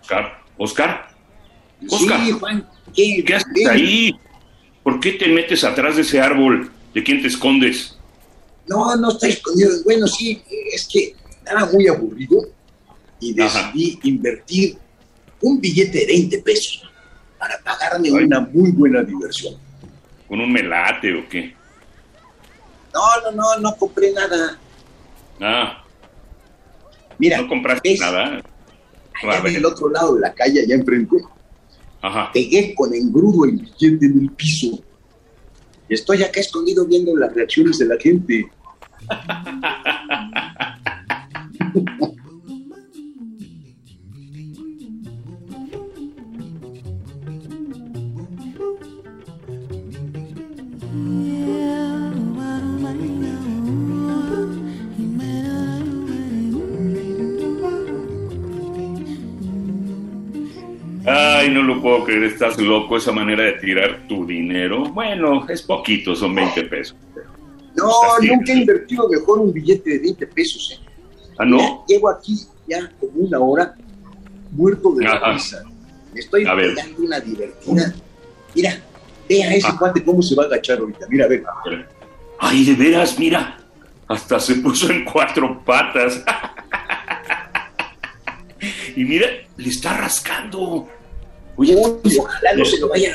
Oscar, Oscar, Oscar. Sí, Juan, ¿qué, ¿qué haces ahí? ¿Por qué te metes atrás de ese árbol? ¿De quién te escondes? No, no está escondido. Bueno, sí, es que estaba muy aburrido y decidí invertir un billete de 20 pesos para pagarme una muy buena diversión. ¿Con un melate o qué? No, no, no, no compré nada. Ah. Mira, ¿no compraste nada? Allá en el otro lado de la calle, allá enfrente, Ajá. pegué con engrudo el billete en el piso. Y estoy acá escondido viendo las reacciones de la gente. no lo puedo creer, estás loco esa manera de tirar tu dinero. Bueno, es poquito, son 20 pesos. No, nunca he invertido mejor un billete de 20 pesos. ¿eh? ¿Ah, no? llevo aquí ya como una hora muerto de la risa. Me estoy pegando una divertida. Mira, ve a ese ah. cuate cómo se va a agachar ahorita. Mira, ve. Ay, de veras, mira. Hasta se puso en cuatro patas. y mira, le está rascando. Oye, ojalá no se lo vaya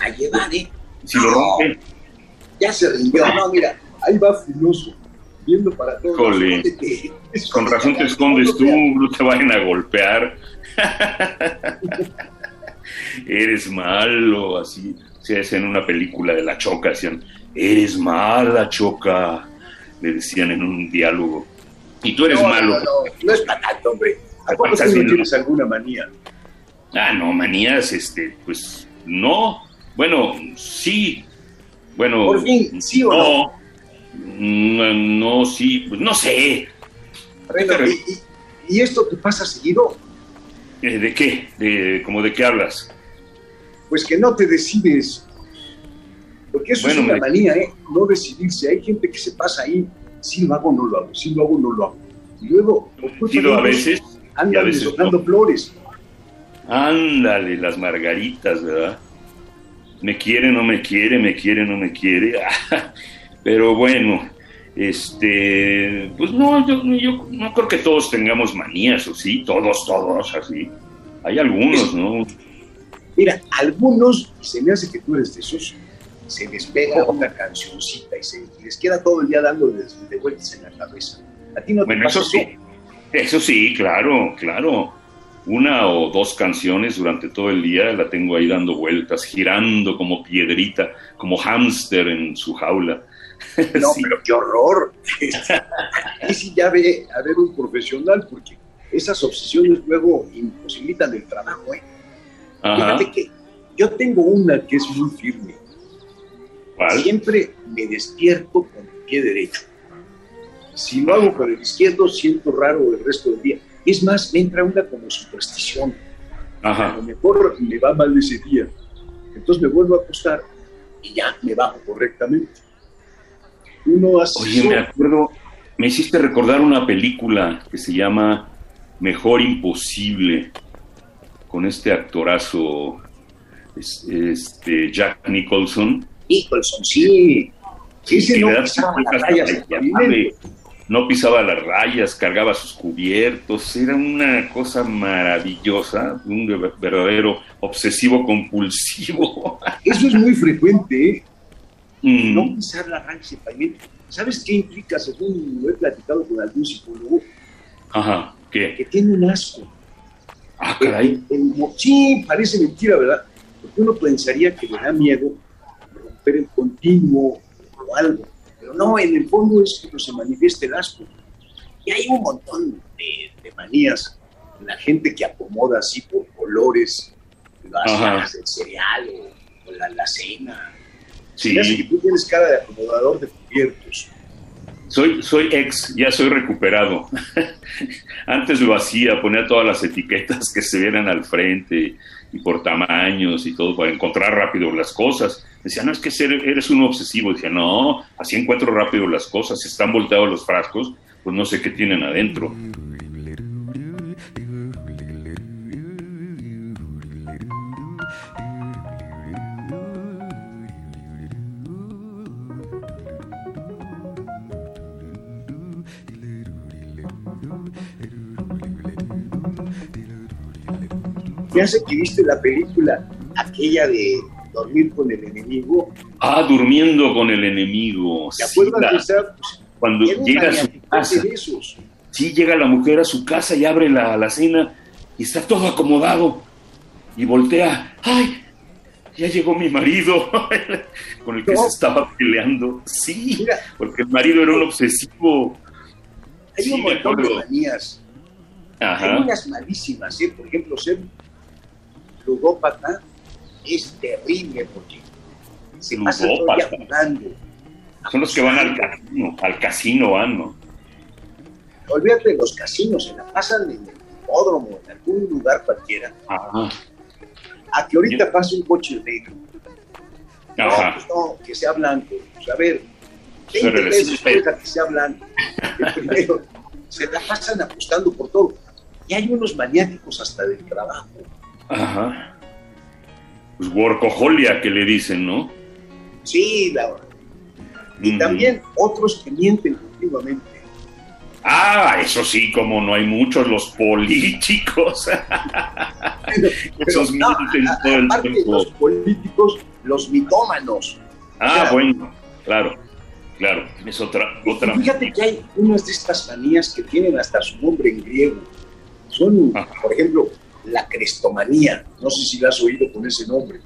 a, llevar, ¿eh? Si lo rompe. Ya se rindió. No, mira, ahí va filoso, viendo para todos. Jole, con razón te escondes tú, no te vayan a golpear. Eres malo, así se hace en una película de la Choca, decían, eres mala, Choca, le decían en un diálogo. Y tú eres malo. No, no, no es para tanto, hombre. ¿A no tienes alguna manía? Ah, no, manías, este, pues no. Bueno, sí. Bueno. Por fin, sí o no. No, no, sí, pues no sé. ¿y, esto te pasa seguido? Eh, ¿De qué? ¿De, ¿Cómo de qué hablas? Pues que no te decides. Porque eso es una manía, ¿eh? No decidirse. Hay gente que se pasa ahí, si lo hago no lo hago, si lo hago no lo hago. Y luego, por a veces, andan a flores. Ándale, las margaritas, ¿verdad? Me quiere, no me quiere, me quiere, no me quiere. Pero bueno, este, pues no, yo, yo, no creo que todos tengamos manías, ¿o sí? Todos, todos, así. Hay algunos, ¿no? Mira, algunos, se me hace que tú eres de esos, se les pega una cancioncita y se les queda todo el día dando de, vueltas en la cabeza. A ti no te bueno, eso sí, eso sí, claro, claro una o dos canciones durante todo el día, la tengo ahí dando vueltas, girando como piedrita, como hámster en su jaula. No, pero qué horror. y si ya ve a ver un profesional, porque esas obsesiones luego imposibilitan el trabajo. ¿eh? Fíjate que yo tengo una que es muy firme. Siempre me despierto con el pie derecho. Si lo hago con el izquierdo, siento raro el resto del día es más, me entra una como superstición. Ajá. A lo mejor me va mal ese día. Entonces me vuelvo a acostar y ya me bajo correctamente. Uno hace Oye, me acuerdo, me hiciste recordar una película que se llama Mejor Imposible, con este actorazo, este Jack Nicholson. Nicholson, sí. Sí, sí, no, no pisaba las rayas, cargaba sus cubiertos, era una cosa maravillosa, un verdadero obsesivo compulsivo. Eso es muy frecuente, ¿eh? Mm. No pisar las rayas y pavimento. ¿Sabes qué implica, según lo he platicado con algún psicólogo? Ajá, ¿qué? Que tiene un asco. Ah, caray. sí, parece mentira, ¿verdad? Porque uno pensaría que le da miedo romper el continuo o algo no, en el fondo es que se manifieste el asco. Y hay un montón de, manías la gente que acomoda así por colores las del cereal o, la, la, cena. Sí. que tú tienes cara de acomodador de cubiertos. Soy, soy ex, ya soy recuperado. Antes lo hacía, ponía todas las etiquetas que se vieran al frente y por tamaños y todo para encontrar rápido las cosas. Decía, no, es que eres un obsesivo. Decía, no, así encuentro rápido las cosas. Si están volteados los frascos, pues no sé qué tienen adentro. Me hace que viste la película aquella de dormir con el enemigo. Ah, durmiendo con el enemigo. ¿Te acuerdas de esa? Cuando llega a su casa. Sí, llega la mujer a su casa y abre la, la cena y está todo acomodado. Y voltea. ¡Ay! Ya llegó mi marido con el que se estaba peleando. Sí, porque el marido era un obsesivo. Hay un montón de manías. Hay unas malísimas, ¿eh? Por ejemplo, ser ludópata es terrible porque se pasa todo el día jugando. Son los que van al casino, al casino van, ¿no? Olvídate de los casinos, se la pasan en el hipódromo, en algún lugar cualquiera. Ajá. A que ahorita pase un coche negro. Ajá. No, pues no, que sea blanco. Pues a ver, 20 pesos que sea blanco. primero, se la pasan apostando por todo. Y hay unos maniáticos hasta del trabajo. Ajá. Pues workoholia que le dicen, ¿no? Sí, la Y también otros que mienten continuamente. Ah, eso sí, como no hay muchos, los políticos. Esos mienten todo el tiempo. los políticos, los mitómanos. Ah, bueno, claro, claro, es otra. otra fíjate que hay unas de estas manías que tienen hasta su nombre en griego. Son, por ejemplo, la crestomanía. No sé si la has oído con ese nombre.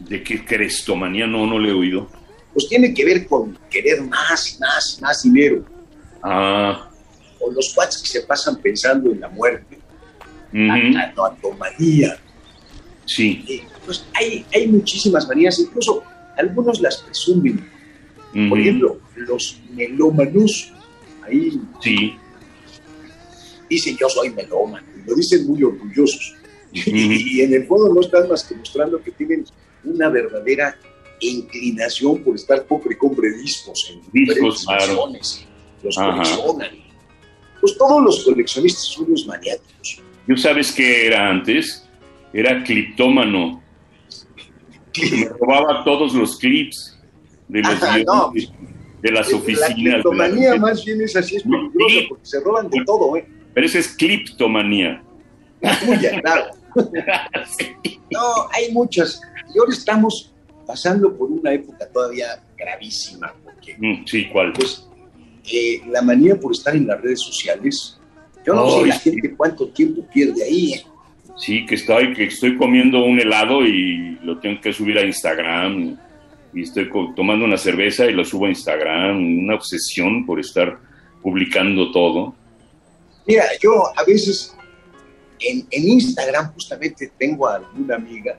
¿De qué crestomanía? No, no le he oído. Pues tiene que ver con querer más, más, más dinero. Ah. O los cuates que se pasan pensando en la muerte. La canoatomanía. Sí. Eh, pues hay, hay muchísimas manías, incluso algunos las presumen. Por ejemplo, los melómanos, ahí sí. dicen yo soy melómano, lo dicen muy orgullosos. Y, en el fondo no están más que mostrando que tienen una verdadera inclinación por estar pobre compre discos en discos, Los coleccionan. Pues todos los coleccionistas son unos maniáticos. ¿Yo sabes qué era antes? Era cliptómano. Me robaba todos los clips de los de las oficinas. La cliptomanía más bien es así, es peligrosa porque se roban de todo, ¿eh? Pero esa es cliptomanía. claro. No, hay muchas. Y ahora estamos pasando por una época todavía gravísima. Porque, mm, sí, ¿cuál? Pues eh, la manía por estar en las redes sociales. Yo no sé la gente cuánto tiempo pierde ahí. ¿eh? Sí, que estoy, que estoy comiendo un helado y lo tengo que subir a Instagram. Y estoy tomando una cerveza y lo subo a Instagram. Una obsesión por estar publicando todo. Mira, yo a veces en, Instagram justamente tengo a alguna amiga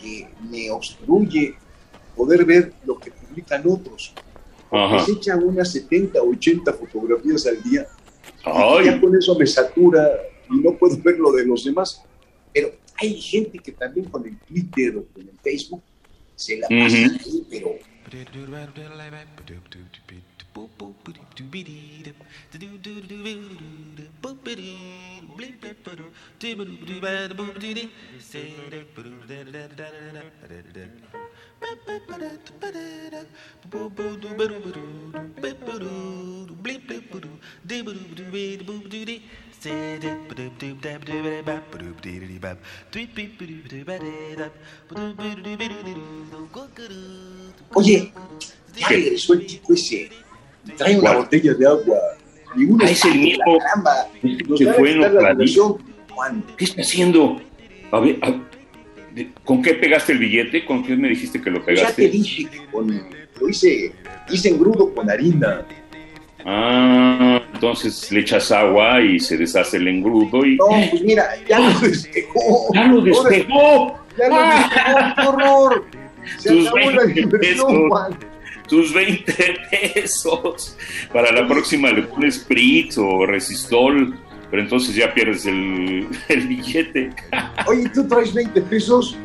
que me obstruye poder ver lo que publican otros. Porque se echan unas 70 o 80 fotografías al día. Y ya con eso me satura y no puedo ver lo de los demás. Pero hay gente que también con el Twitter o con el Facebook se la pasa ahí, pero Trae una botella de agua. Y uno es el mismo que fue en la ¿Qué está haciendo? A ver, ¿con qué pegaste el billete? ¿Con qué me dijiste que lo pegaste? Ya te dije que con, lo hice, hice engrudo con harina. Ah, entonces le echas agua y se deshace el engrudo y... No, pues mira, ya lo despejó. ¡Ya lo despejó! ¡Ya lo despejó! ¡Qué horror! Se acabó la 20 diversión. Juan. Tus 20 pesos. Para la próxima le pones Spritz o Resistol, pero entonces ya pierdes el, el billete. Oye, ¿tú traes 20 pesos?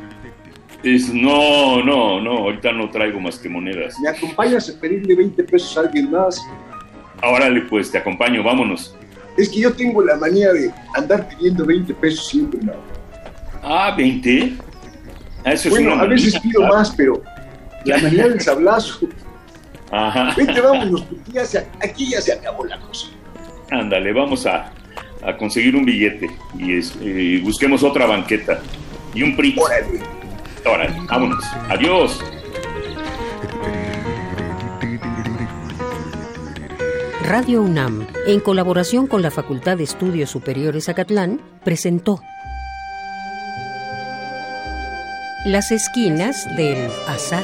Es, no, no, no, ahorita no traigo más que monedas. ¿Me acompañas a pedirle 20 pesos a alguien más? Órale, pues te acompaño, vámonos. Es que yo tengo la manía de andar pidiendo 20 pesos siempre, ¿no? Ah, 20. Ah, eso es Bueno, una a veces pido más, pero la manía del sablazo. Ajá. Vente, vámonos, porque ya se, aquí ya se acabó la cosa. Ándale, vamos a, a conseguir un billete y es- eh, busquemos otra banqueta y un PRI. Órale. Órale, vámonos. Adiós. Radio UNAM, en colaboración con la Facultad de Estudios Superiores Acatlán, presentó Las esquinas del azar.